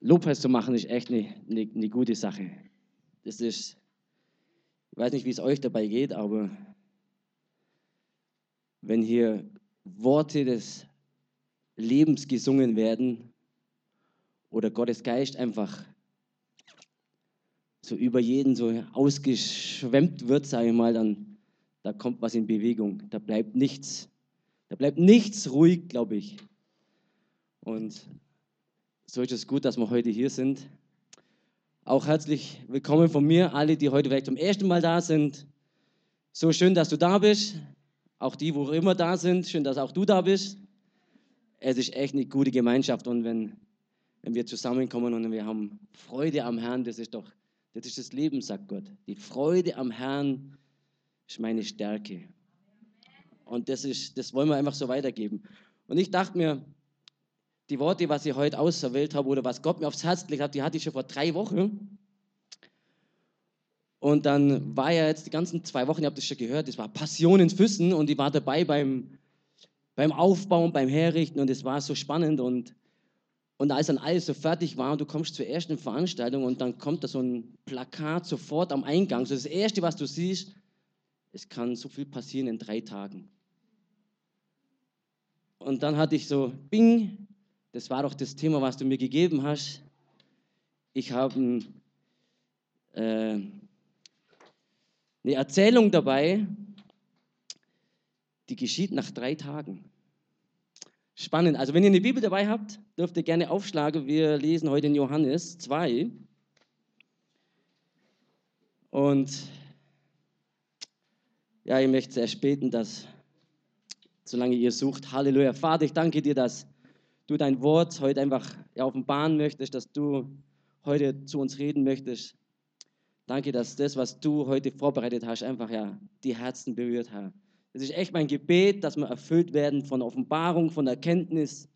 Lobpreis zu machen, ist echt eine, eine, eine gute Sache. Das ist, ich weiß nicht, wie es euch dabei geht, aber wenn hier Worte des Lebens gesungen werden oder Gottes Geist einfach so über jeden so ausgeschwemmt wird, sage ich mal, dann da kommt was in Bewegung. Da bleibt nichts. Da bleibt nichts ruhig, glaube ich. Und so ist es gut, dass wir heute hier sind. Auch herzlich willkommen von mir, alle, die heute vielleicht zum ersten Mal da sind. So schön, dass du da bist. Auch die, wo immer da sind, schön, dass auch du da bist. Es ist echt eine gute Gemeinschaft und wenn, wenn wir zusammenkommen und wir haben Freude am Herrn, das ist doch, das ist das Leben, sagt Gott. Die Freude am Herrn ist meine Stärke. Und das, ist, das wollen wir einfach so weitergeben. Und ich dachte mir, die Worte, was ich heute auserwählt habe oder was Gott mir aufs Herz gelegt hat, die hatte ich schon vor drei Wochen. Und dann war ja jetzt die ganzen zwei Wochen, ihr habt das schon gehört, das war Passion in Füssen und ich war dabei beim, beim Aufbauen, beim Herrichten und es war so spannend und, und als dann alles so fertig war und du kommst zur ersten Veranstaltung und dann kommt da so ein Plakat sofort am Eingang, so das Erste, was du siehst, es kann so viel passieren in drei Tagen. Und dann hatte ich so, bing, das war doch das Thema, was du mir gegeben hast. Ich habe äh, eine Erzählung dabei, die geschieht nach drei Tagen. Spannend. Also wenn ihr eine Bibel dabei habt, dürft ihr gerne aufschlagen. Wir lesen heute in Johannes 2. Und ja, ich möchte sehr späten, dass, solange ihr sucht, Halleluja. Vater, ich danke dir, dass du dein Wort heute einfach offenbaren möchtest, dass du heute zu uns reden möchtest. Danke, dass das, was du heute vorbereitet hast, einfach ja die Herzen berührt hat. Es ist echt mein Gebet, dass wir erfüllt werden von Offenbarung, von Erkenntnis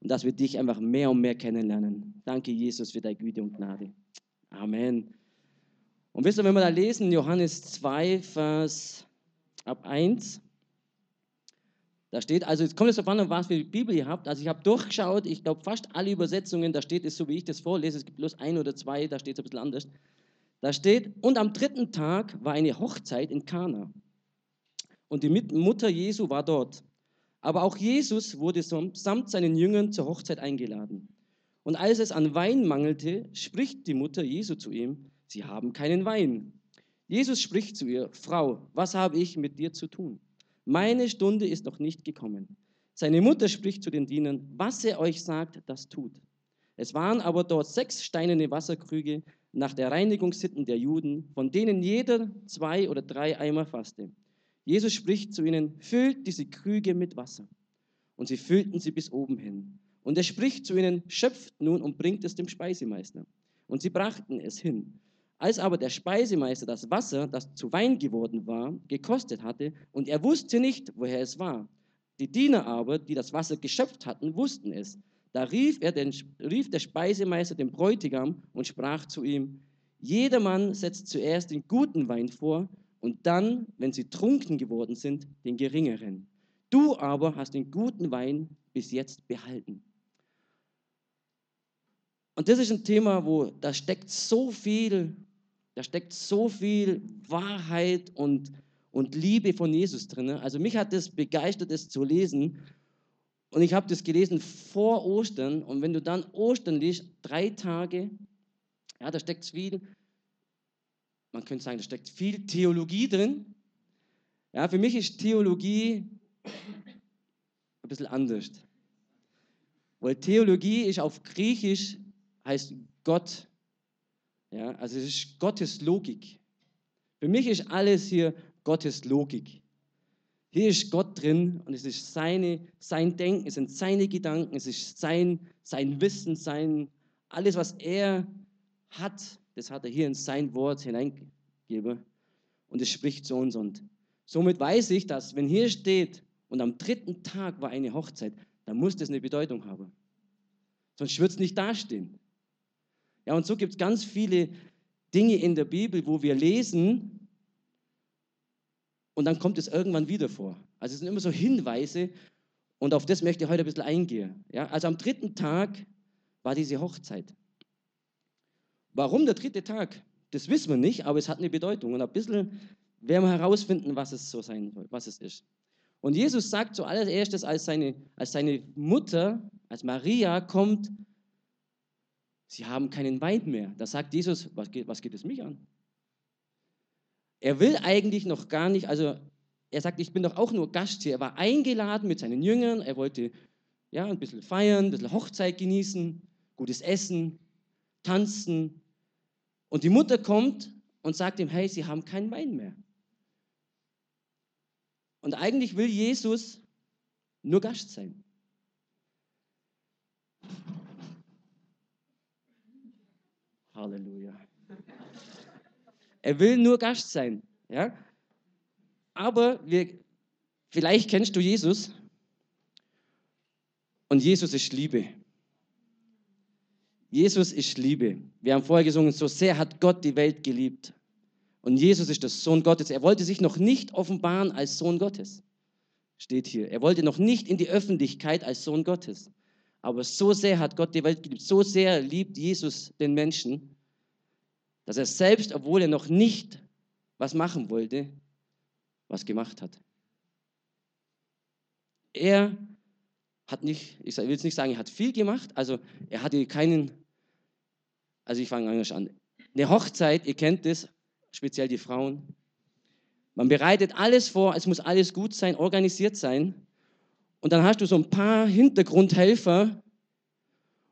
und dass wir dich einfach mehr und mehr kennenlernen. Danke, Jesus, für deine Güte und Gnade. Amen. Und wisst ihr, wenn wir da lesen, Johannes 2, Vers ab 1, da steht, also jetzt kommt es darauf an, was für die Bibel ihr habt. Also ich habe durchgeschaut, ich glaube fast alle Übersetzungen, da steht es so, wie ich das vorlese, es gibt bloß ein oder zwei, da steht es ein bisschen anders. Da steht, und am dritten Tag war eine Hochzeit in Kana. Und die Mutter Jesu war dort. Aber auch Jesus wurde samt seinen Jüngern zur Hochzeit eingeladen. Und als es an Wein mangelte, spricht die Mutter Jesu zu ihm, sie haben keinen Wein. Jesus spricht zu ihr, Frau, was habe ich mit dir zu tun? Meine Stunde ist noch nicht gekommen. Seine Mutter spricht zu den Dienern, was er euch sagt, das tut. Es waren aber dort sechs steinerne Wasserkrüge nach der Reinigungssitten der Juden, von denen jeder zwei oder drei Eimer fasste. Jesus spricht zu ihnen, füllt diese Krüge mit Wasser. Und sie füllten sie bis oben hin. Und er spricht zu ihnen, schöpft nun und bringt es dem Speisemeister. Und sie brachten es hin. Als aber der Speisemeister das Wasser, das zu Wein geworden war, gekostet hatte, und er wusste nicht, woher es war, die Diener aber, die das Wasser geschöpft hatten, wussten es. Da rief, er den, rief der Speisemeister den Bräutigam und sprach zu ihm, jedermann setzt zuerst den guten Wein vor und dann, wenn sie trunken geworden sind, den geringeren. Du aber hast den guten Wein bis jetzt behalten. Und das ist ein Thema, wo da steckt so viel da steckt so viel Wahrheit und, und Liebe von Jesus drin. Also mich hat das begeistert, das zu lesen. Und ich habe das gelesen vor Ostern. Und wenn du dann Ostern liest, drei Tage, ja, da steckt viel, man könnte sagen, da steckt viel Theologie drin. Ja, für mich ist Theologie ein bisschen anders. Weil Theologie ist auf Griechisch, heißt Gott ja, also es ist Gottes Logik. Für mich ist alles hier Gottes Logik. Hier ist Gott drin und es ist seine, sein Denken, es sind seine Gedanken, es ist sein, sein Wissen, sein, alles, was er hat, das hat er hier in sein Wort hineingegeben und es spricht zu uns. Und somit weiß ich, dass wenn hier steht und am dritten Tag war eine Hochzeit, dann muss das eine Bedeutung haben. Sonst wird es nicht dastehen. Ja, und so gibt es ganz viele Dinge in der Bibel, wo wir lesen und dann kommt es irgendwann wieder vor. Also es sind immer so Hinweise und auf das möchte ich heute ein bisschen eingehen. Ja, also am dritten Tag war diese Hochzeit. Warum der dritte Tag? Das wissen wir nicht, aber es hat eine Bedeutung. Und ein bisschen werden wir herausfinden, was es so sein soll, was es ist. Und Jesus sagt zuallererstes, als seine, als seine Mutter, als Maria kommt, sie haben keinen Wein mehr. Da sagt Jesus, was geht, was geht es mich an? Er will eigentlich noch gar nicht, also er sagt, ich bin doch auch nur Gast hier. Er war eingeladen mit seinen Jüngern, er wollte ja, ein bisschen feiern, ein bisschen Hochzeit genießen, gutes Essen, tanzen. Und die Mutter kommt und sagt ihm, hey, sie haben keinen Wein mehr. Und eigentlich will Jesus nur Gast sein. Halleluja. Er will nur Gast sein. Ja? Aber wir, vielleicht kennst du Jesus und Jesus ist Liebe. Jesus ist Liebe. Wir haben vorher gesungen, so sehr hat Gott die Welt geliebt. Und Jesus ist der Sohn Gottes. Er wollte sich noch nicht offenbaren als Sohn Gottes. Steht hier. Er wollte noch nicht in die Öffentlichkeit als Sohn Gottes. Aber so sehr hat Gott die Welt geliebt. So sehr liebt Jesus den Menschen, dass er selbst, obwohl er noch nicht was machen wollte, was gemacht hat. Er hat nicht, ich will jetzt nicht sagen, er hat viel gemacht, also er hatte keinen, also ich fange anders an. Eine Hochzeit, ihr kennt das, speziell die Frauen. Man bereitet alles vor, es muss alles gut sein, organisiert sein. Und dann hast du so ein paar Hintergrundhelfer.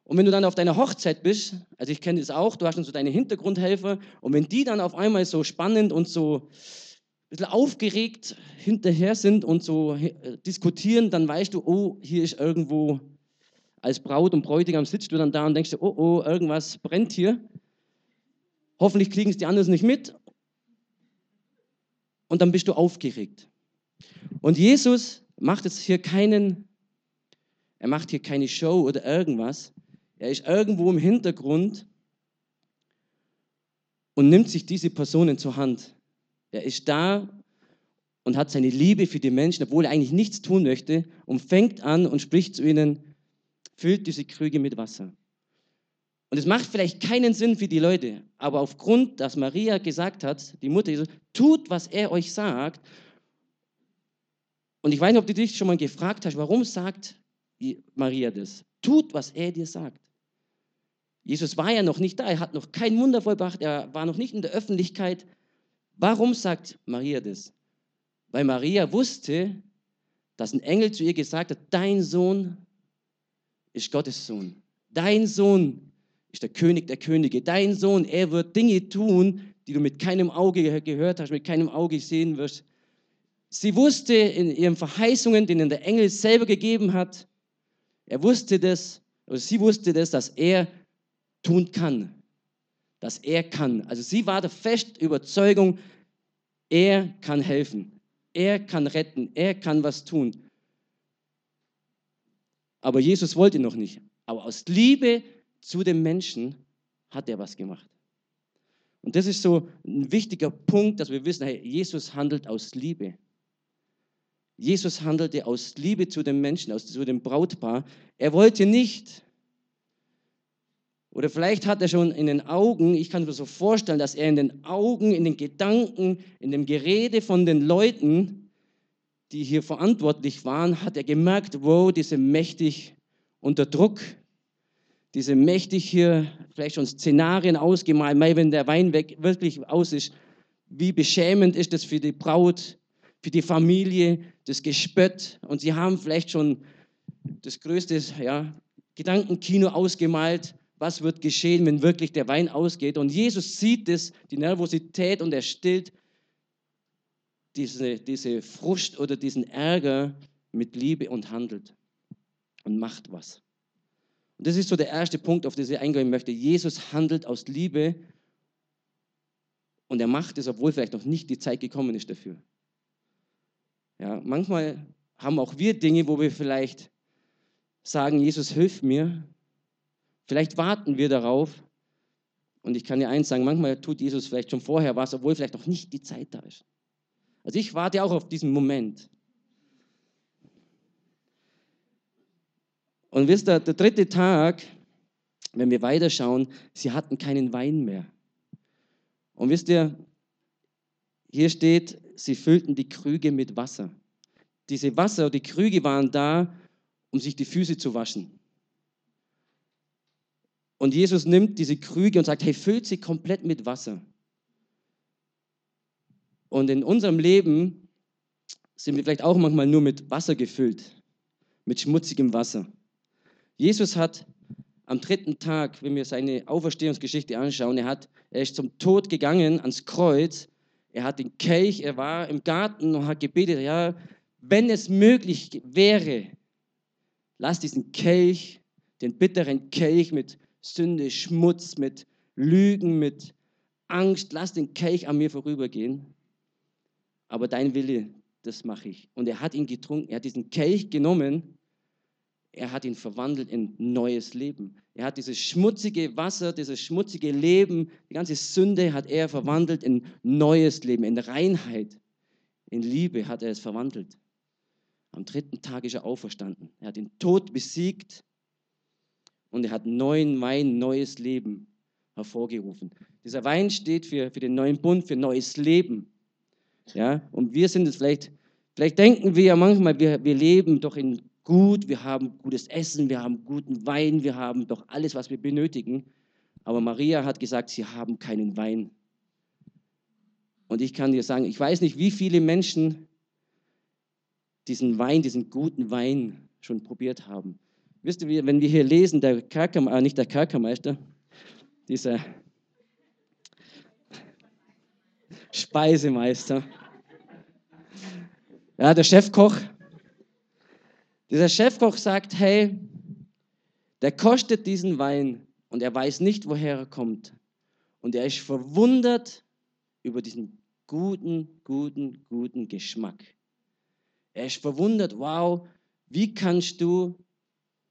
Und wenn du dann auf deiner Hochzeit bist, also ich kenne das auch, du hast dann so deine Hintergrundhelfer. Und wenn die dann auf einmal so spannend und so ein bisschen aufgeregt hinterher sind und so äh, diskutieren, dann weißt du, oh, hier ist irgendwo, als Braut und Bräutigam sitzt du dann da und denkst dir, oh, oh, irgendwas brennt hier. Hoffentlich kriegen es die anderen nicht mit und dann bist du aufgeregt. Und Jesus macht jetzt hier keinen, er macht hier keine Show oder irgendwas. Er ist irgendwo im Hintergrund und nimmt sich diese Personen zur Hand. Er ist da und hat seine Liebe für die Menschen, obwohl er eigentlich nichts tun möchte, und fängt an und spricht zu ihnen, füllt diese Krüge mit Wasser. Und es macht vielleicht keinen Sinn für die Leute, aber aufgrund, dass Maria gesagt hat, die Mutter Jesus, tut, was er euch sagt. Und ich weiß nicht, ob du dich schon mal gefragt hast, warum sagt Maria das? Tut, was er dir sagt. Jesus war ja noch nicht da, er hat noch kein Wunder vollbracht, er war noch nicht in der Öffentlichkeit. Warum sagt Maria das? Weil Maria wusste, dass ein Engel zu ihr gesagt hat, dein Sohn ist Gottes Sohn. Dein Sohn ist der König der Könige. Dein Sohn, er wird Dinge tun, die du mit keinem Auge gehört hast, mit keinem Auge sehen wirst. Sie wusste in ihren Verheißungen, denen der Engel selber gegeben hat, er wusste das, oder sie wusste das, dass er tun kann. Dass er kann. Also sie war der festen Überzeugung, er kann helfen. Er kann retten. Er kann was tun. Aber Jesus wollte noch nicht. Aber aus Liebe zu dem Menschen hat er was gemacht. Und das ist so ein wichtiger Punkt, dass wir wissen, hey, Jesus handelt aus Liebe. Jesus handelte aus Liebe zu dem Menschen, aus, zu dem Brautpaar. Er wollte nicht, oder vielleicht hat er schon in den Augen, ich kann mir so vorstellen, dass er in den Augen, in den Gedanken, in dem Gerede von den Leuten, die hier verantwortlich waren, hat er gemerkt, wow, diese mächtig unter Druck, diese mächtig hier vielleicht schon Szenarien ausgemalt, wenn der Wein weg, wirklich aus ist, wie beschämend ist das für die Braut, für die Familie, das Gespött. Und sie haben vielleicht schon das größte ja, Gedankenkino ausgemalt, was wird geschehen, wenn wirklich der Wein ausgeht. Und Jesus sieht das, die Nervosität und er stillt diese, diese Frust oder diesen Ärger mit Liebe und handelt und macht was. Und das ist so der erste Punkt, auf den ich eingehen möchte. Jesus handelt aus Liebe und er macht es, obwohl vielleicht noch nicht die Zeit gekommen ist dafür. Ja, manchmal haben auch wir Dinge, wo wir vielleicht sagen, Jesus, hilf mir. Vielleicht warten wir darauf. Und ich kann dir eins sagen, manchmal tut Jesus vielleicht schon vorher was, obwohl vielleicht noch nicht die Zeit da ist. Also ich warte auch auf diesen Moment. Und wisst ihr, der dritte Tag, wenn wir weiterschauen, sie hatten keinen Wein mehr. Und wisst ihr, hier steht, sie füllten die Krüge mit Wasser. Diese Wasser, die Krüge waren da, um sich die Füße zu waschen. Und Jesus nimmt diese Krüge und sagt, hey, füllt sie komplett mit Wasser. Und in unserem Leben sind wir vielleicht auch manchmal nur mit Wasser gefüllt, mit schmutzigem Wasser. Jesus hat am dritten Tag, wenn wir seine Auferstehungsgeschichte anschauen, er, hat, er ist zum Tod gegangen, ans Kreuz. Er hat den Kelch, er war im Garten und hat gebetet, ja, wenn es möglich wäre, lass diesen Kelch, den bitteren Kelch mit Sünde, Schmutz, mit Lügen, mit Angst, lass den Kelch an mir vorübergehen. Aber dein Wille, das mache ich. Und er hat ihn getrunken, er hat diesen Kelch genommen er hat ihn verwandelt in neues Leben. Er hat dieses schmutzige Wasser, dieses schmutzige Leben, die ganze Sünde hat er verwandelt in neues Leben, in Reinheit, in Liebe hat er es verwandelt. Am dritten Tag ist er auferstanden. Er hat den Tod besiegt und er hat neuen Wein, neues Leben hervorgerufen. Dieser Wein steht für, für den neuen Bund, für neues Leben. Ja, und wir sind es vielleicht, vielleicht denken wir ja manchmal, wir, wir leben doch in gut, wir haben gutes Essen, wir haben guten Wein, wir haben doch alles, was wir benötigen. Aber Maria hat gesagt, sie haben keinen Wein. Und ich kann dir sagen, ich weiß nicht, wie viele Menschen diesen Wein, diesen guten Wein schon probiert haben. Wisst ihr, wenn wir hier lesen, der Kerkermeister, äh, nicht der Kerkermeister, dieser Speisemeister, ja, der Chefkoch, dieser Chefkoch sagt, hey, der kostet diesen Wein und er weiß nicht, woher er kommt. Und er ist verwundert über diesen guten, guten, guten Geschmack. Er ist verwundert, wow, wie kannst du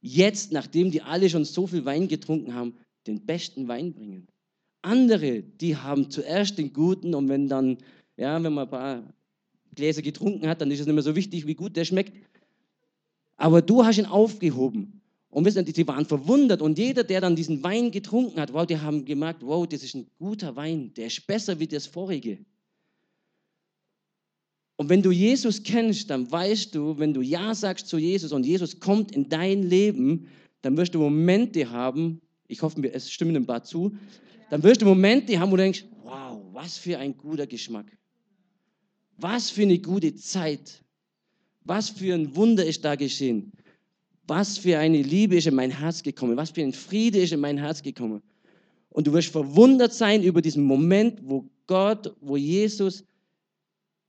jetzt, nachdem die alle schon so viel Wein getrunken haben, den besten Wein bringen? Andere, die haben zuerst den guten und wenn dann, ja, wenn man ein paar Gläser getrunken hat, dann ist es nicht mehr so wichtig, wie gut der schmeckt. Aber du hast ihn aufgehoben. Und wissen, sie waren verwundert. Und jeder, der dann diesen Wein getrunken hat, wow, die haben gemerkt, wow, das ist ein guter Wein. Der ist besser wie das vorige. Und wenn du Jesus kennst, dann weißt du, wenn du Ja sagst zu Jesus und Jesus kommt in dein Leben, dann wirst du Momente haben, ich hoffe, es stimmen ein paar zu, dann wirst du Momente haben, wo du denkst, wow, was für ein guter Geschmack. Was für eine gute Zeit. Was für ein Wunder ist da geschehen? Was für eine Liebe ist in mein Herz gekommen? Was für ein Friede ist in mein Herz gekommen? Und du wirst verwundert sein über diesen Moment, wo Gott, wo Jesus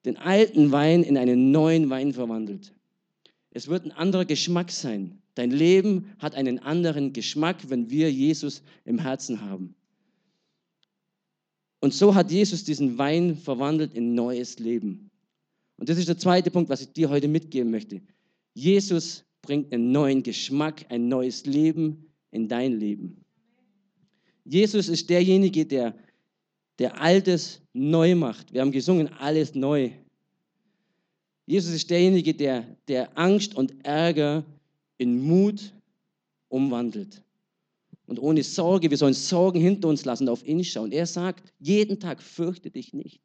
den alten Wein in einen neuen Wein verwandelt. Es wird ein anderer Geschmack sein. Dein Leben hat einen anderen Geschmack, wenn wir Jesus im Herzen haben. Und so hat Jesus diesen Wein verwandelt in neues Leben. Und das ist der zweite Punkt, was ich dir heute mitgeben möchte. Jesus bringt einen neuen Geschmack, ein neues Leben in dein Leben. Jesus ist derjenige, der, der Altes neu macht. Wir haben gesungen, alles neu. Jesus ist derjenige, der, der Angst und Ärger in Mut umwandelt. Und ohne Sorge, wir sollen Sorgen hinter uns lassen, auf ihn schauen. Er sagt jeden Tag, fürchte dich nicht.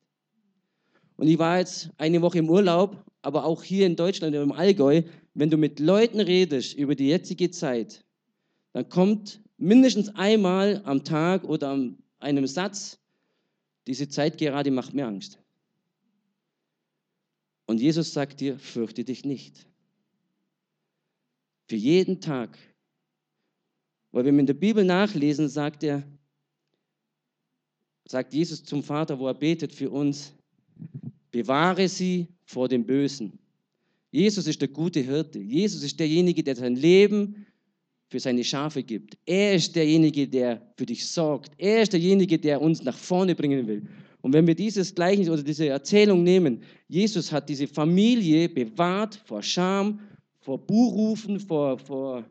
Und ich war jetzt eine Woche im Urlaub, aber auch hier in Deutschland, im Allgäu, wenn du mit Leuten redest über die jetzige Zeit, dann kommt mindestens einmal am Tag oder an einem Satz, diese Zeit gerade macht mir Angst. Und Jesus sagt dir, fürchte dich nicht. Für jeden Tag. Weil wenn wir in der Bibel nachlesen, sagt er, sagt Jesus zum Vater, wo er betet für uns, Bewahre sie vor dem Bösen. Jesus ist der gute Hirte. Jesus ist derjenige, der sein Leben für seine Schafe gibt. Er ist derjenige, der für dich sorgt. Er ist derjenige, der uns nach vorne bringen will. Und wenn wir dieses Gleichnis oder diese Erzählung nehmen, Jesus hat diese Familie bewahrt vor Scham, vor Buhrufen, vor, vor,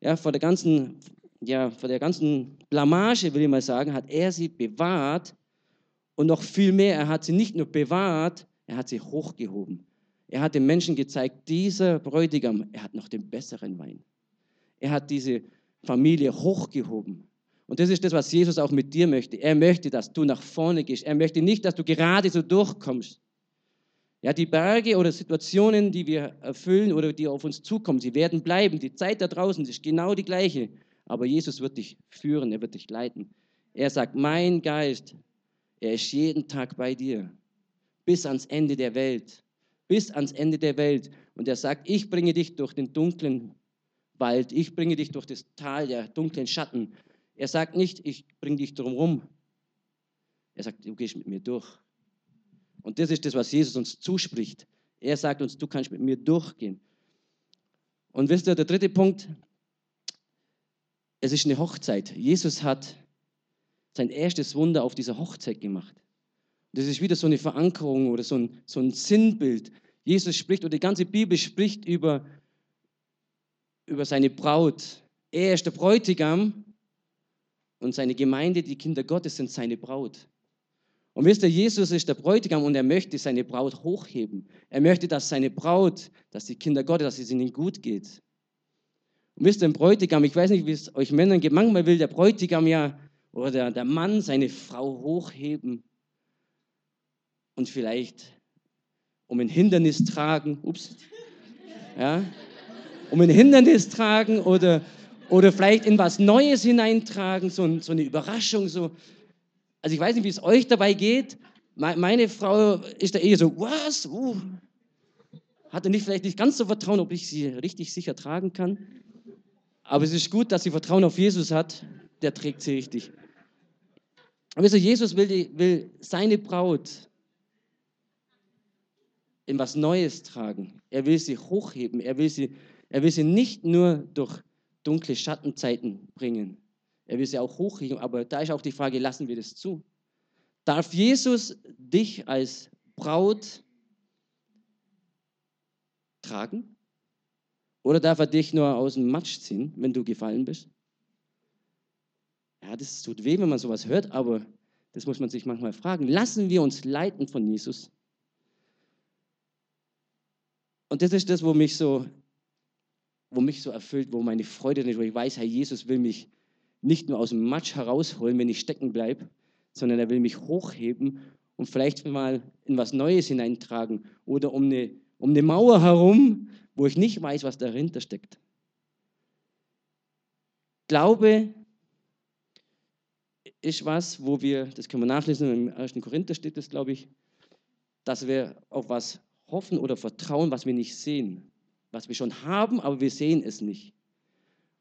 ja, vor, der ganzen, ja, vor der ganzen Blamage, will ich mal sagen, hat er sie bewahrt und noch viel mehr, er hat sie nicht nur bewahrt, er hat sie hochgehoben. Er hat den Menschen gezeigt, dieser Bräutigam, er hat noch den besseren Wein. Er hat diese Familie hochgehoben. Und das ist das, was Jesus auch mit dir möchte. Er möchte, dass du nach vorne gehst. Er möchte nicht, dass du gerade so durchkommst. Ja, die Berge oder Situationen, die wir erfüllen oder die auf uns zukommen, sie werden bleiben. Die Zeit da draußen ist genau die gleiche. Aber Jesus wird dich führen, er wird dich leiten. Er sagt, mein Geist, er ist jeden Tag bei dir. Bis ans Ende der Welt. Bis ans Ende der Welt. Und er sagt, ich bringe dich durch den dunklen Wald. Ich bringe dich durch das Tal der dunklen Schatten. Er sagt nicht, ich bringe dich drumherum. Er sagt, du gehst mit mir durch. Und das ist das, was Jesus uns zuspricht. Er sagt uns, du kannst mit mir durchgehen. Und wisst ihr, der dritte Punkt, es ist eine Hochzeit. Jesus hat sein erstes Wunder auf dieser Hochzeit gemacht. Das ist wieder so eine Verankerung oder so ein, so ein Sinnbild. Jesus spricht, oder die ganze Bibel spricht über, über seine Braut. Er ist der Bräutigam und seine Gemeinde, die Kinder Gottes, sind seine Braut. Und wisst ihr, Jesus ist der Bräutigam und er möchte seine Braut hochheben. Er möchte, dass seine Braut, dass die Kinder Gottes, dass es ihnen gut geht. Und wisst ihr, ein Bräutigam, ich weiß nicht, wie es euch Männern geht, manchmal will der Bräutigam ja oder der, Mann seine Frau hochheben und vielleicht um ein Hindernis tragen, ups, ja, um ein Hindernis tragen oder oder vielleicht in was Neues hineintragen, so, so eine Überraschung. So. Also ich weiß nicht, wie es euch dabei geht. Meine Frau ist da eher so, was? Uh. Hatte nicht vielleicht nicht ganz so Vertrauen, ob ich sie richtig sicher tragen kann. Aber es ist gut, dass sie Vertrauen auf Jesus hat. Der trägt sie richtig. Aber so, Jesus will, die, will seine Braut in was Neues tragen. Er will sie hochheben. Er will sie, er will sie nicht nur durch dunkle Schattenzeiten bringen. Er will sie auch hochheben, aber da ist auch die Frage, lassen wir das zu? Darf Jesus dich als Braut tragen? Oder darf er dich nur aus dem Matsch ziehen, wenn du gefallen bist? Ja, das tut weh, wenn man sowas hört, aber das muss man sich manchmal fragen. Lassen wir uns leiten von Jesus? Und das ist das, wo mich so wo mich so erfüllt, wo meine Freude nicht, wo ich weiß, Herr Jesus will mich nicht nur aus dem Matsch herausholen, wenn ich stecken bleibe, sondern er will mich hochheben und vielleicht mal in was Neues hineintragen oder um eine, um eine Mauer herum, wo ich nicht weiß, was dahinter steckt. Glaube ist was, wo wir, das können wir nachlesen, im 1. Korinther steht das, glaube ich, dass wir auf was hoffen oder vertrauen, was wir nicht sehen was wir schon haben, aber wir sehen es nicht.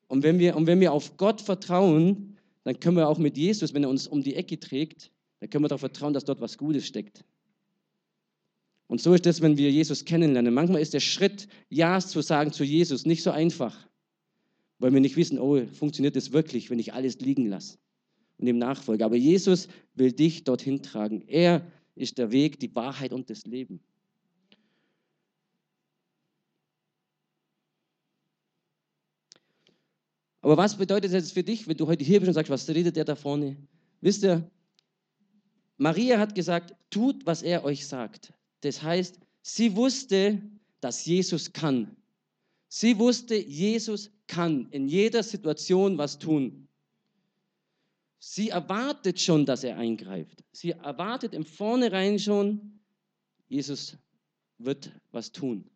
Und wenn wir, und wenn wir auf Gott vertrauen, dann können wir auch mit Jesus, wenn er uns um die Ecke trägt, dann können wir darauf vertrauen, dass dort was Gutes steckt. Und so ist es, wenn wir Jesus kennenlernen. Manchmal ist der Schritt, Ja zu sagen zu Jesus, nicht so einfach, weil wir nicht wissen, oh, funktioniert das wirklich, wenn ich alles liegen lasse und ihm nachfolge. Aber Jesus will dich dorthin tragen. Er ist der Weg, die Wahrheit und das Leben. Aber was bedeutet das für dich, wenn du heute hier bist und sagst, was redet der da vorne? Wisst ihr, Maria hat gesagt, tut, was er euch sagt. Das heißt, sie wusste, dass Jesus kann. Sie wusste, Jesus kann in jeder Situation was tun. Sie erwartet schon, dass er eingreift. Sie erwartet im Vornherein schon, Jesus wird was tun.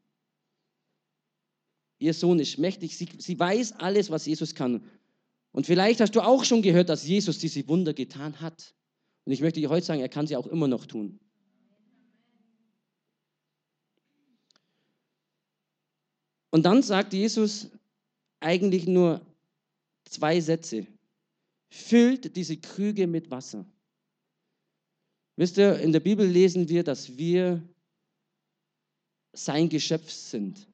Ihr Sohn ist mächtig. Sie, sie weiß alles, was Jesus kann. Und vielleicht hast du auch schon gehört, dass Jesus diese Wunder getan hat. Und ich möchte dir heute sagen, er kann sie auch immer noch tun. Und dann sagt Jesus eigentlich nur zwei Sätze. Füllt diese Krüge mit Wasser. Wisst ihr, in der Bibel lesen wir, dass wir sein Geschöpf sind.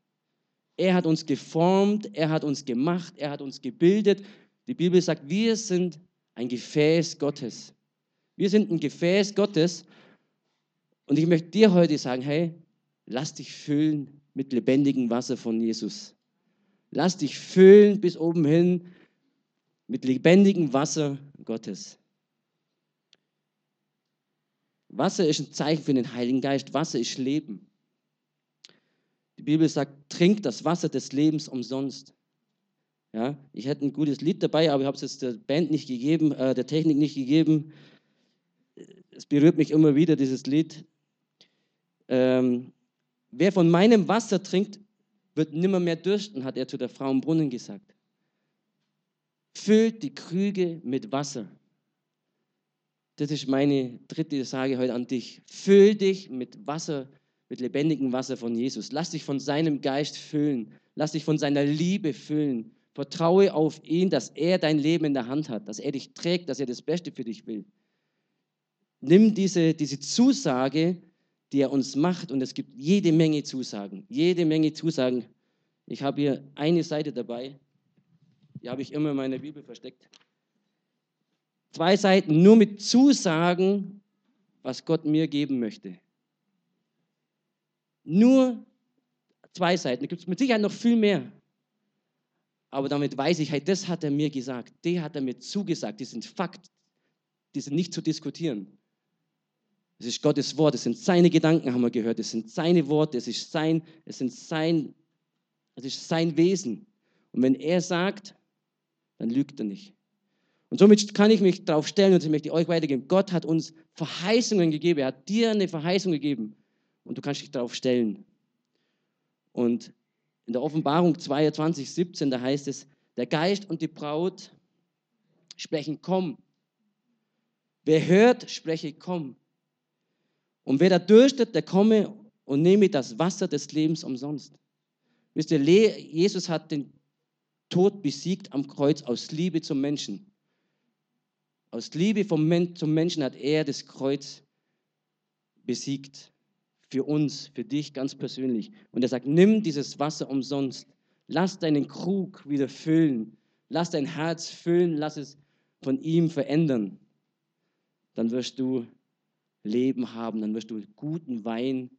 Er hat uns geformt, er hat uns gemacht, er hat uns gebildet. Die Bibel sagt, wir sind ein Gefäß Gottes. Wir sind ein Gefäß Gottes. Und ich möchte dir heute sagen, hey, lass dich füllen mit lebendigem Wasser von Jesus. Lass dich füllen bis oben hin mit lebendigem Wasser Gottes. Wasser ist ein Zeichen für den Heiligen Geist. Wasser ist Leben. Die Bibel sagt, trink das Wasser des Lebens umsonst. Ja, ich hätte ein gutes Lied dabei, aber ich habe es jetzt der Band nicht gegeben, äh, der Technik nicht gegeben. Es berührt mich immer wieder, dieses Lied. Ähm, wer von meinem Wasser trinkt, wird nimmer mehr dürsten, hat er zu der Frau im Brunnen gesagt. Füllt die Krüge mit Wasser. Das ist meine dritte Sage heute an dich. Füll dich mit Wasser, mit lebendigem Wasser von Jesus. Lass dich von seinem Geist füllen. Lass dich von seiner Liebe füllen. Vertraue auf ihn, dass er dein Leben in der Hand hat, dass er dich trägt, dass er das Beste für dich will. Nimm diese, diese Zusage, die er uns macht, und es gibt jede Menge Zusagen. Jede Menge Zusagen. Ich habe hier eine Seite dabei. Die habe ich immer in meiner Bibel versteckt. Zwei Seiten nur mit Zusagen, was Gott mir geben möchte. Nur zwei Seiten. Da gibt es mit Sicherheit noch viel mehr. Aber damit weiß ich, hey, das hat er mir gesagt. Die hat er mir zugesagt. Die sind Fakt. Die sind nicht zu diskutieren. Es ist Gottes Wort. Es sind seine Gedanken, haben wir gehört. Es sind seine Worte. Es ist sein, es sind sein, es ist sein Wesen. Und wenn er sagt, dann lügt er nicht. Und somit kann ich mich darauf stellen und ich möchte euch weitergeben. Gott hat uns Verheißungen gegeben. Er hat dir eine Verheißung gegeben. Und du kannst dich darauf stellen. Und in der Offenbarung 22, 17, da heißt es, der Geist und die Braut sprechen, komm. Wer hört, spreche, komm. Und wer da dürstet, der komme und nehme das Wasser des Lebens umsonst. Wisst ihr, Jesus hat den Tod besiegt am Kreuz aus Liebe zum Menschen. Aus Liebe Men zum Menschen hat er das Kreuz besiegt. Für uns, für dich ganz persönlich. Und er sagt, nimm dieses Wasser umsonst. Lass deinen Krug wieder füllen. Lass dein Herz füllen. Lass es von ihm verändern. Dann wirst du Leben haben. Dann wirst du guten Wein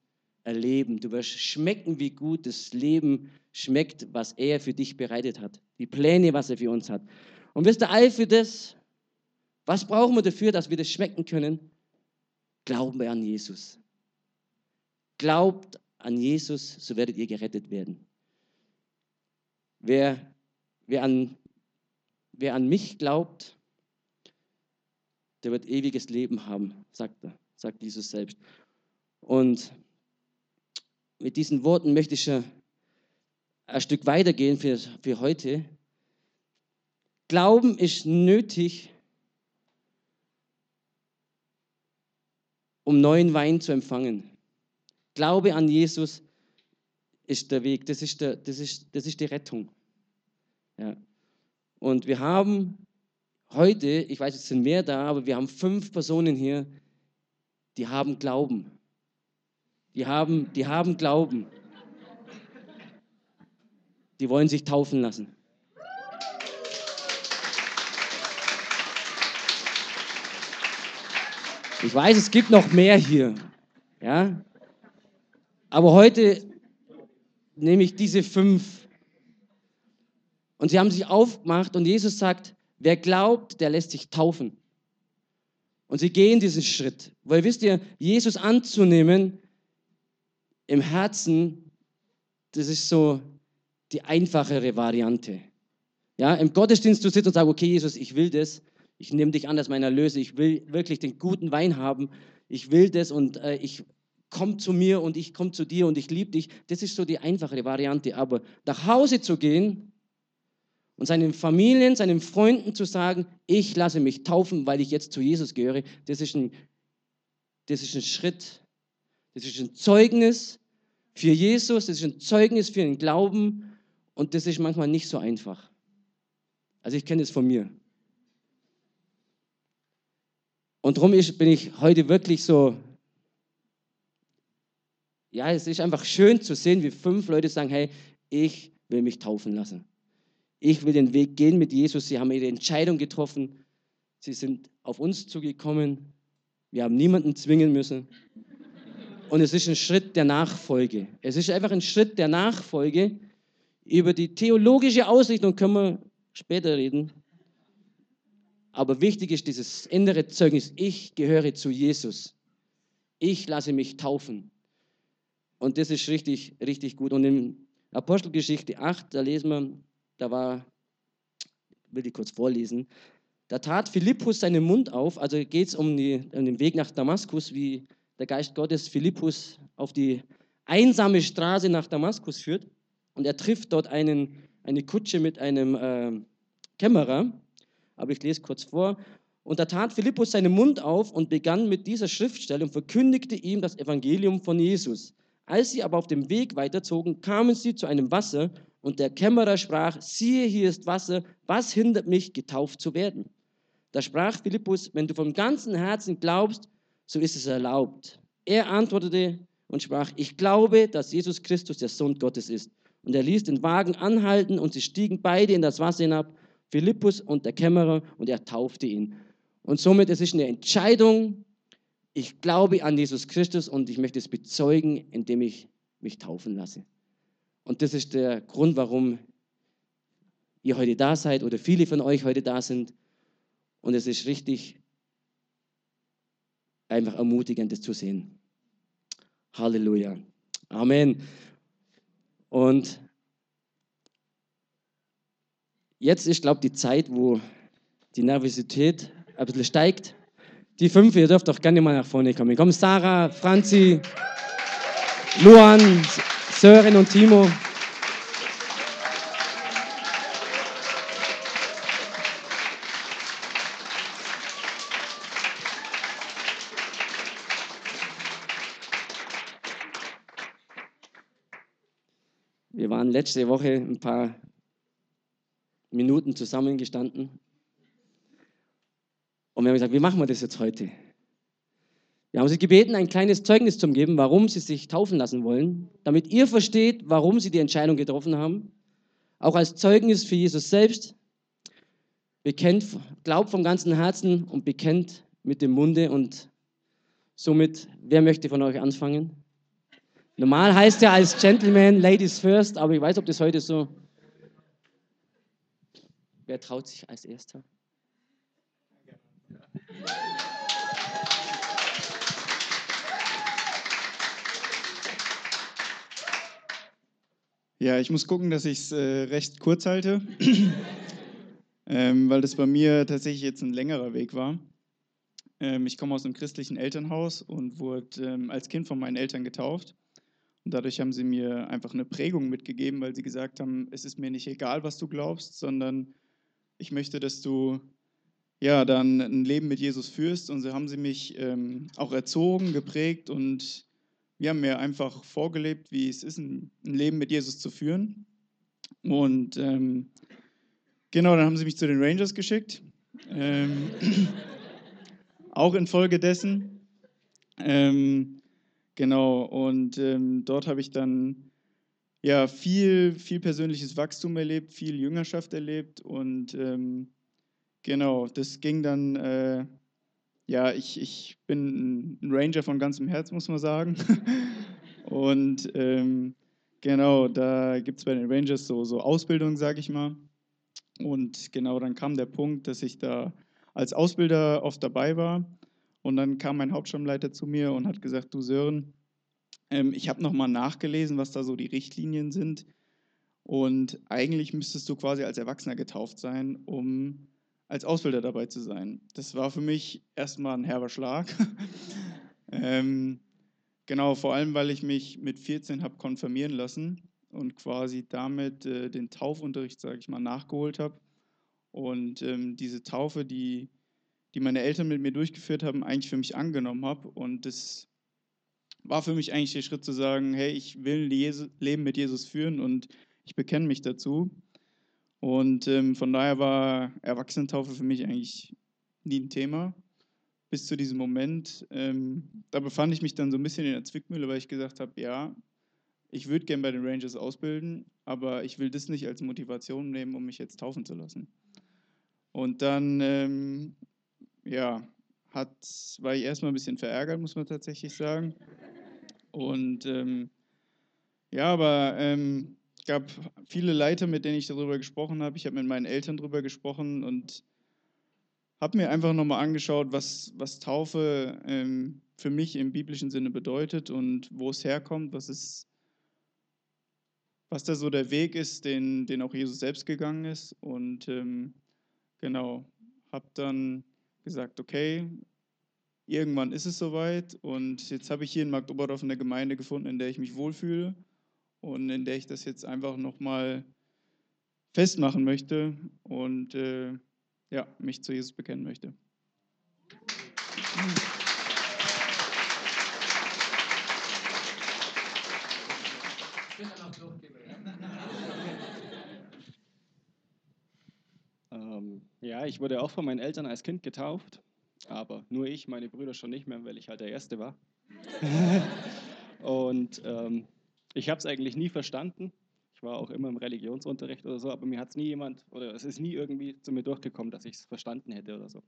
erleben. Du wirst schmecken, wie gut das Leben schmeckt, was er für dich bereitet hat. Die Pläne, was er für uns hat. Und wisst ihr, all für das was brauchen wir dafür, dass wir das schmecken können? Glauben wir an Jesus. Glaubt an Jesus, so werdet ihr gerettet werden. Wer, wer, an, wer an mich glaubt, der wird ewiges Leben haben, sagt er, sagt Jesus selbst. Und mit diesen Worten möchte ich ein Stück weitergehen für, für heute. Glauben ist nötig, um neuen Wein zu empfangen. Glaube an Jesus ist der Weg, das ist, der, das ist, das ist die Rettung. Ja. Und wir haben heute, ich weiß, es sind mehr da, aber wir haben fünf Personen hier, die haben Glauben. Die haben, die haben Glauben. Die wollen sich taufen lassen. Ich weiß, es gibt noch mehr hier. Ja? Aber heute nehme ich diese fünf. Und sie haben sich aufgemacht und Jesus sagt, wer glaubt, der lässt sich taufen. Und sie gehen diesen Schritt. Weil wisst ihr, Jesus anzunehmen im Herzen, das ist so die einfachere Variante. Ja, im Gottesdienst du sitzt und sagst, okay, Jesus, ich will das. Ich nehme dich an als mein Erlöser. Ich will wirklich den guten Wein haben. Ich will das und äh, ich komme zu mir und ich komme zu dir und ich liebe dich. Das ist so die einfache Variante. Aber nach Hause zu gehen und seinen Familien, seinen Freunden zu sagen, ich lasse mich taufen, weil ich jetzt zu Jesus gehöre, das ist ein, das ist ein Schritt. Das ist ein Zeugnis für Jesus, das ist ein Zeugnis für den Glauben und das ist manchmal nicht so einfach. Also ich kenne es von mir. Und darum bin ich heute wirklich so, ja, es ist einfach schön zu sehen, wie fünf Leute sagen, hey, ich will mich taufen lassen. Ich will den Weg gehen mit Jesus. Sie haben ihre Entscheidung getroffen. Sie sind auf uns zugekommen. Wir haben niemanden zwingen müssen. Und es ist ein Schritt der Nachfolge. Es ist einfach ein Schritt der Nachfolge. Über die theologische Ausrichtung können wir später reden. Aber wichtig ist dieses innere Zeugnis, ich gehöre zu Jesus. Ich lasse mich taufen. Und das ist richtig, richtig gut. Und in Apostelgeschichte 8, da lesen wir, da war will die kurz vorlesen. Da tat Philippus seinen Mund auf, also geht es um, um den Weg nach Damaskus, wie der Geist Gottes Philippus auf die einsame Straße nach Damaskus führt. Und er trifft dort einen, eine Kutsche mit einem äh, Kämmerer. Aber ich lese kurz vor. Und da tat Philippus seinen Mund auf und begann mit dieser Schriftstelle und verkündigte ihm das Evangelium von Jesus. Als sie aber auf dem Weg weiterzogen, kamen sie zu einem Wasser und der Kämmerer sprach, siehe, hier ist Wasser, was hindert mich, getauft zu werden? Da sprach Philippus, wenn du vom ganzen Herzen glaubst, so ist es erlaubt. Er antwortete und sprach, ich glaube, dass Jesus Christus der Sohn Gottes ist. Und er ließ den Wagen anhalten und sie stiegen beide in das Wasser hinab, Philippus und der Kämmerer, und er taufte ihn. Und somit es ist eine Entscheidung, ich glaube an Jesus Christus und ich möchte es bezeugen, indem ich mich taufen lasse. Und das ist der Grund, warum ihr heute da seid oder viele von euch heute da sind. Und es ist richtig einfach ermutigend, das zu sehen. Halleluja. Amen. Und jetzt ist, glaube ich, die Zeit, wo die Nervosität ein bisschen steigt. Die fünf, ihr dürft doch gerne mal nach vorne kommen. Komm, Sarah, Franzi, Luan, Sören und Timo. Wir waren letzte Woche ein paar Minuten zusammengestanden und wir haben gesagt, wie machen wir das jetzt heute? Wir haben sie gebeten, ein kleines Zeugnis zu geben, warum sie sich taufen lassen wollen, damit ihr versteht, warum sie die Entscheidung getroffen haben. Auch als Zeugnis für Jesus selbst. Bekennt, glaubt vom ganzen Herzen und bekennt mit dem Munde. Und somit, wer möchte von euch anfangen? Normal heißt ja als Gentleman Ladies first, aber ich weiß, ob das heute so. Wer traut sich als Erster? Ja, ich muss gucken, dass ich es äh, recht kurz halte, ähm, weil das bei mir tatsächlich jetzt ein längerer Weg war. Ähm, ich komme aus einem christlichen Elternhaus und wurde ähm, als Kind von meinen Eltern getauft. Und dadurch haben sie mir einfach eine Prägung mitgegeben, weil sie gesagt haben, es ist mir nicht egal, was du glaubst, sondern ich möchte, dass du ja, dann ein Leben mit Jesus führst. Und so haben sie mich ähm, auch erzogen, geprägt und wir haben mir einfach vorgelebt, wie es ist, ein, Leben mit Jesus zu führen. Und ähm, genau, dann haben sie mich zu den Rangers geschickt. Ähm, auch infolgedessen. Ähm, genau, und ähm, dort habe ich dann ja viel, viel persönliches Wachstum erlebt, viel Jüngerschaft erlebt und ähm, Genau, das ging dann, äh, ja, ich, ich bin ein Ranger von ganzem Herz, muss man sagen. Und ähm, genau, da gibt es bei den Rangers so, so Ausbildung, sage ich mal. Und genau, dann kam der Punkt, dass ich da als Ausbilder oft dabei war. Und dann kam mein Hauptstammleiter zu mir und hat gesagt, du Sören, ähm, ich habe nochmal nachgelesen, was da so die Richtlinien sind. Und eigentlich müsstest du quasi als Erwachsener getauft sein, um als Ausbilder dabei zu sein. Das war für mich erstmal ein herber Schlag. ähm, genau, vor allem, weil ich mich mit 14 habe konfirmieren lassen und quasi damit äh, den Taufunterricht, sage ich mal, nachgeholt habe. Und ähm, diese Taufe, die, die meine Eltern mit mir durchgeführt haben, eigentlich für mich angenommen habe. Und das war für mich eigentlich der Schritt zu sagen, hey, ich will ein Leben mit Jesus führen und ich bekenne mich dazu. Und ähm, von daher war Erwachsenentaufe für mich eigentlich nie ein Thema. Bis zu diesem Moment. Ähm, da befand ich mich dann so ein bisschen in der Zwickmühle, weil ich gesagt habe, ja, ich würde gerne bei den Rangers ausbilden, aber ich will das nicht als Motivation nehmen, um mich jetzt taufen zu lassen. Und dann, ähm, ja, hat, war ich erstmal ein bisschen verärgert, muss man tatsächlich sagen. Und ähm, ja, aber ähm, gab viele Leiter, mit denen ich darüber gesprochen habe. Ich habe mit meinen Eltern darüber gesprochen und habe mir einfach nochmal angeschaut, was, was Taufe ähm, für mich im biblischen Sinne bedeutet und wo es herkommt, was, es, was da so der Weg ist, den, den auch Jesus selbst gegangen ist. Und ähm, genau, habe dann gesagt, okay, irgendwann ist es soweit und jetzt habe ich hier in Magdoberdorf eine Gemeinde gefunden, in der ich mich wohlfühle und in der ich das jetzt einfach nochmal festmachen möchte und äh, ja, mich zu Jesus bekennen möchte. Ähm, ja, ich wurde auch von meinen Eltern als Kind getauft, aber nur ich, meine Brüder schon nicht mehr, weil ich halt der Erste war. und ähm, ich habe es eigentlich nie verstanden. Ich war auch immer im Religionsunterricht oder so, aber mir hat es nie jemand, oder es ist nie irgendwie zu mir durchgekommen, dass ich es verstanden hätte oder so.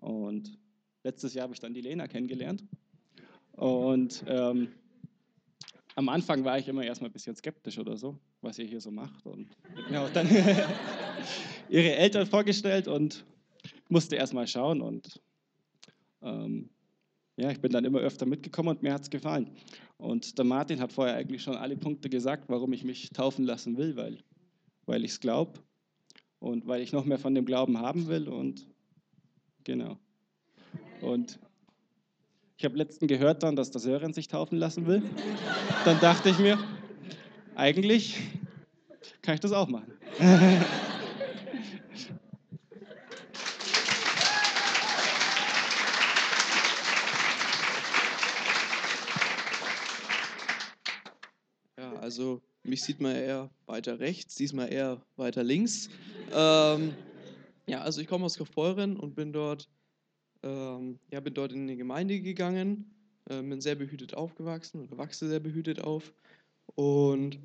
Und letztes Jahr habe ich dann die Lena kennengelernt. Und ähm, am Anfang war ich immer erstmal ein bisschen skeptisch oder so, was ihr hier so macht. Und ja, dann ihre Eltern vorgestellt und musste erstmal schauen. Und ähm, ja, ich bin dann immer öfter mitgekommen und mir hat es gefallen. Und der Martin hat vorher eigentlich schon alle Punkte gesagt, warum ich mich taufen lassen will, weil, weil ich es glaube und weil ich noch mehr von dem Glauben haben will. Und genau. Und ich habe letzten gehört dann, dass der Sören sich taufen lassen will. Dann dachte ich mir, eigentlich kann ich das auch machen. Ja, also mich sieht man eher weiter rechts, diesmal eher weiter links. Ähm, ja, also ich komme aus Kaufbeuren und bin dort ähm, ja, bin dort in die Gemeinde gegangen, äh, bin sehr behütet aufgewachsen oder wachse sehr behütet auf und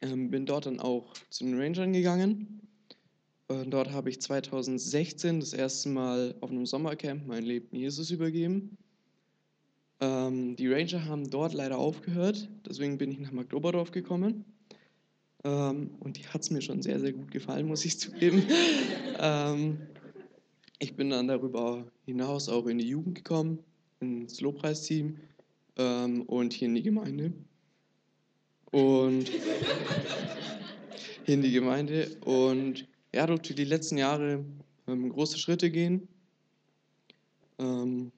ähm, bin dort dann auch zu den Rangern gegangen. Und dort habe ich 2016 das erste Mal auf einem Sommercamp mein Leben Jesus übergeben. Ähm, die Ranger haben dort leider aufgehört, deswegen bin ich nach Magdoberdorf gekommen. Ähm, und die hat es mir schon sehr, sehr gut gefallen, muss ich zugeben. ähm, ich bin dann darüber hinaus auch in die Jugend gekommen, ins Lobpreisteam ähm, und hier in die Gemeinde. Und hier in die Gemeinde. Und ja, durfte die letzten Jahre ähm, große Schritte gehen. Ähm,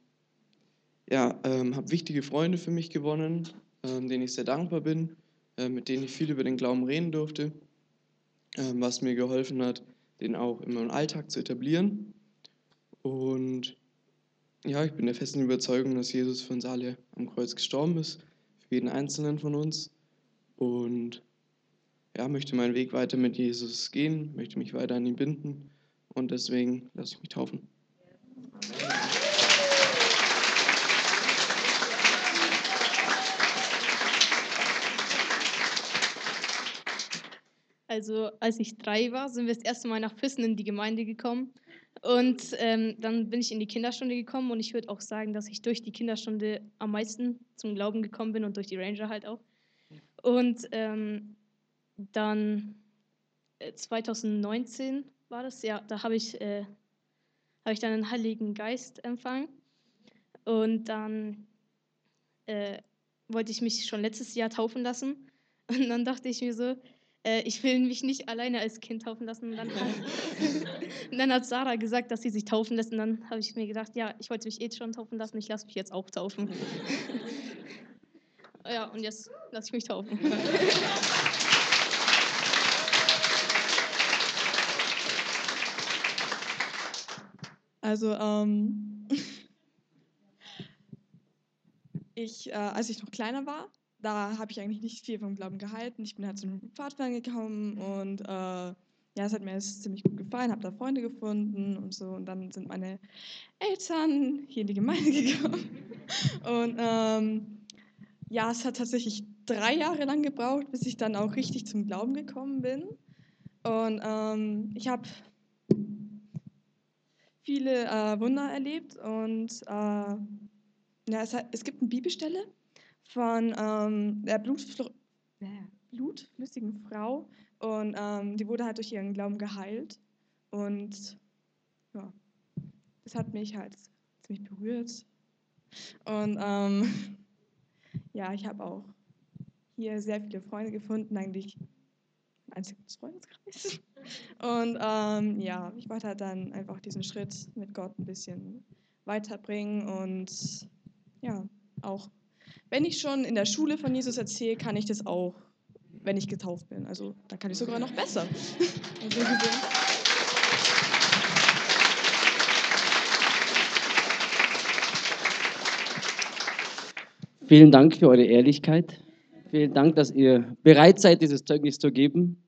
ja, ähm, habe wichtige Freunde für mich gewonnen, ähm, denen ich sehr dankbar bin, äh, mit denen ich viel über den Glauben reden durfte, ähm, was mir geholfen hat, den auch in meinem Alltag zu etablieren. Und ja, ich bin der festen Überzeugung, dass Jesus für uns alle am Kreuz gestorben ist, für jeden Einzelnen von uns. Und ja, möchte meinen Weg weiter mit Jesus gehen, möchte mich weiter an ihn binden. Und deswegen lasse ich mich taufen. Also als ich drei war, sind wir das erste Mal nach Füssen in die Gemeinde gekommen. Und ähm, dann bin ich in die Kinderstunde gekommen und ich würde auch sagen, dass ich durch die Kinderstunde am meisten zum Glauben gekommen bin und durch die Ranger halt auch. Und ähm, dann äh, 2019 war das, ja, da habe ich, äh, hab ich dann den Heiligen Geist empfangen. Und dann äh, wollte ich mich schon letztes Jahr taufen lassen. Und dann dachte ich mir so, äh, ich will mich nicht alleine als Kind taufen lassen. Und dann, hat, und dann hat Sarah gesagt, dass sie sich taufen lässt. Und dann habe ich mir gedacht, ja, ich wollte mich eh schon taufen lassen, ich lasse mich jetzt auch taufen. ja, und jetzt lasse ich mich taufen. Also, ähm, ich, äh, als ich noch kleiner war, da habe ich eigentlich nicht viel vom Glauben gehalten. Ich bin halt zu einem Pfadfinder gekommen und äh, ja, es hat mir jetzt ziemlich gut gefallen, habe da Freunde gefunden und so. Und dann sind meine Eltern hier in die Gemeinde gekommen. Und ähm, ja, es hat tatsächlich drei Jahre lang gebraucht, bis ich dann auch richtig zum Glauben gekommen bin. Und ähm, ich habe viele äh, Wunder erlebt und äh, ja, es, hat, es gibt eine Bibelstelle, von ähm, der Blutfl äh, blutflüssigen Frau. Und ähm, die wurde halt durch ihren Glauben geheilt. Und ja, das hat mich halt ziemlich berührt. Und ähm, ja, ich habe auch hier sehr viele Freunde gefunden, eigentlich einziges Freundeskreis. Und ähm, ja, ich wollte halt dann einfach diesen Schritt mit Gott ein bisschen weiterbringen und ja, auch wenn ich schon in der Schule von Jesus erzähle, kann ich das auch, wenn ich getauft bin. Also da kann ich sogar noch besser. Vielen Dank für eure Ehrlichkeit. Vielen Dank, dass ihr bereit seid, dieses Zeugnis zu geben.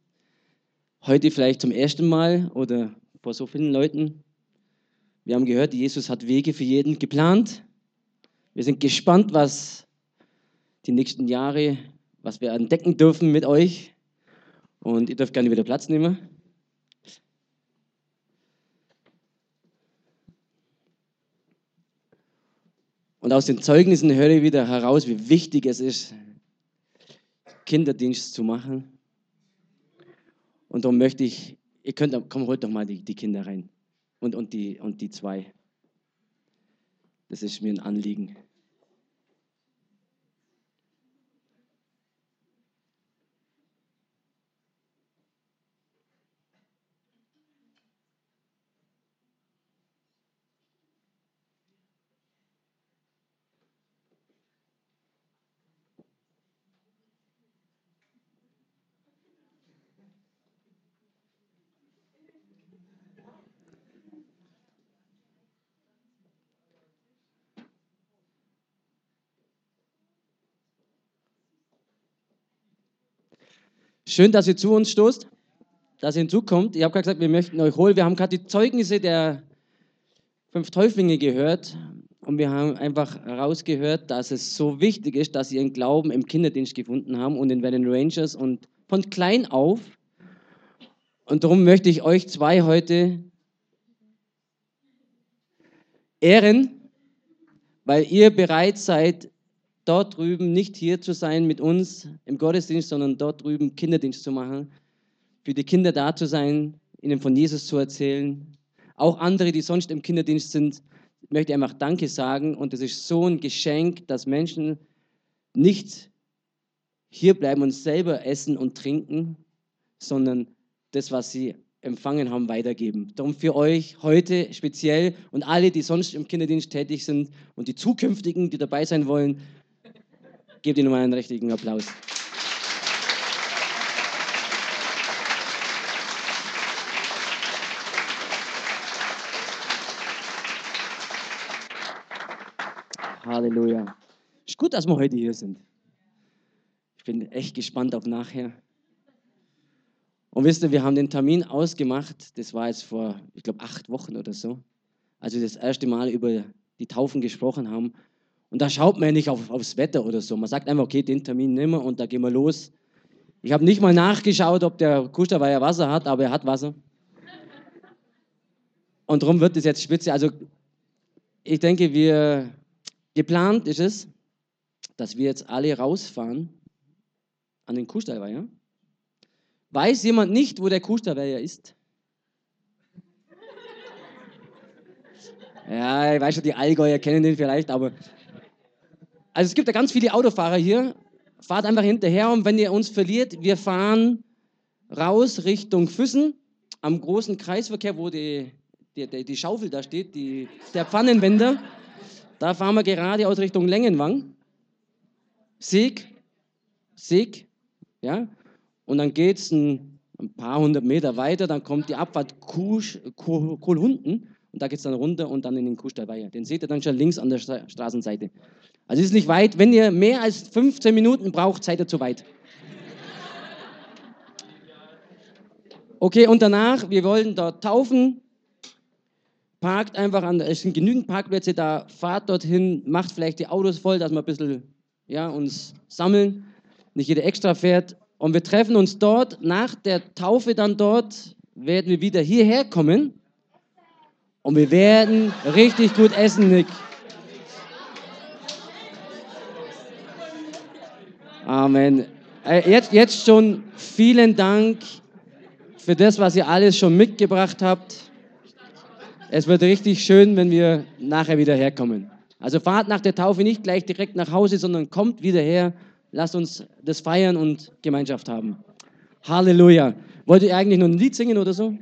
Heute vielleicht zum ersten Mal oder vor so vielen Leuten. Wir haben gehört, Jesus hat Wege für jeden geplant. Wir sind gespannt, was die nächsten Jahre, was wir entdecken dürfen mit euch. Und ihr dürft gerne wieder Platz nehmen. Und aus den Zeugnissen höre ich wieder heraus, wie wichtig es ist, Kinderdienst zu machen. Und darum möchte ich, ihr könnt, komm, holt doch mal die, die Kinder rein und, und, die, und die zwei. Das ist mir ein Anliegen. Schön, dass ihr zu uns stoßt, dass ihr hinzukommt. Ich habe gerade gesagt, wir möchten euch holen. Wir haben gerade die Zeugnisse der fünf Täuflinge gehört und wir haben einfach herausgehört, dass es so wichtig ist, dass sie ihren Glauben im Kinderdienst gefunden haben und in den Rangers und von klein auf. Und darum möchte ich euch zwei heute ehren, weil ihr bereit seid, dort drüben nicht hier zu sein mit uns im Gottesdienst, sondern dort drüben Kinderdienst zu machen, für die Kinder da zu sein, ihnen von Jesus zu erzählen. Auch andere, die sonst im Kinderdienst sind, möchte ich einfach Danke sagen. Und es ist so ein Geschenk, dass Menschen nicht hier bleiben und selber essen und trinken, sondern das, was sie empfangen haben, weitergeben. Darum für euch heute speziell und alle, die sonst im Kinderdienst tätig sind und die zukünftigen, die dabei sein wollen, Gebt ihnen mal einen richtigen Applaus. Halleluja. Ist gut, dass wir heute hier sind. Ich bin echt gespannt auf nachher. Und wisst ihr, wir haben den Termin ausgemacht, das war jetzt vor, ich glaube, acht Wochen oder so, als wir das erste Mal über die Taufen gesprochen haben. Und da schaut man ja nicht auf, aufs Wetter oder so. Man sagt einfach, okay, den Termin nehmen wir und da gehen wir los. Ich habe nicht mal nachgeschaut, ob der Kusterweiher Wasser hat, aber er hat Wasser. Und darum wird es jetzt spitze. Also ich denke, wir geplant ist es, dass wir jetzt alle rausfahren an den Kuhstallweiher. Weiß jemand nicht, wo der Kuhstallweiher ist? Ja, ich weiß schon, die Allgäuer kennen den vielleicht, aber also es gibt ja ganz viele Autofahrer hier. Fahrt einfach hinterher und wenn ihr uns verliert, wir fahren raus Richtung Füssen am großen Kreisverkehr, wo die, die, die Schaufel da steht, die, der Pfannenwender. Da fahren wir geradeaus Richtung Längenwang. Sieg, Sieg, ja. Und dann geht es ein, ein, paar hundert Meter weiter, dann kommt die Abfahrt Kusch, Kohlhunden und da geht es dann runter und dann in den Kuhstallweiher. Den seht ihr dann schon links an der Straßenseite. Also es ist nicht weit. Wenn ihr mehr als 15 Minuten braucht, seid ihr zu weit. Okay, und danach, wir wollen dort taufen. Parkt einfach an, es sind genügend Parkplätze da, fahrt dorthin, macht vielleicht die Autos voll, dass wir ein bisschen ja, uns sammeln, nicht jeder extra fährt. Und wir treffen uns dort, nach der Taufe dann dort, werden wir wieder hierher kommen und wir werden richtig gut essen, Nick. Amen. Äh, jetzt, jetzt schon vielen Dank für das, was ihr alles schon mitgebracht habt. Es wird richtig schön, wenn wir nachher wieder herkommen. Also fahrt nach der Taufe nicht gleich direkt nach Hause, sondern kommt wieder her. Lasst uns das feiern und Gemeinschaft haben. Halleluja. Wollt ihr eigentlich noch ein Lied singen oder so?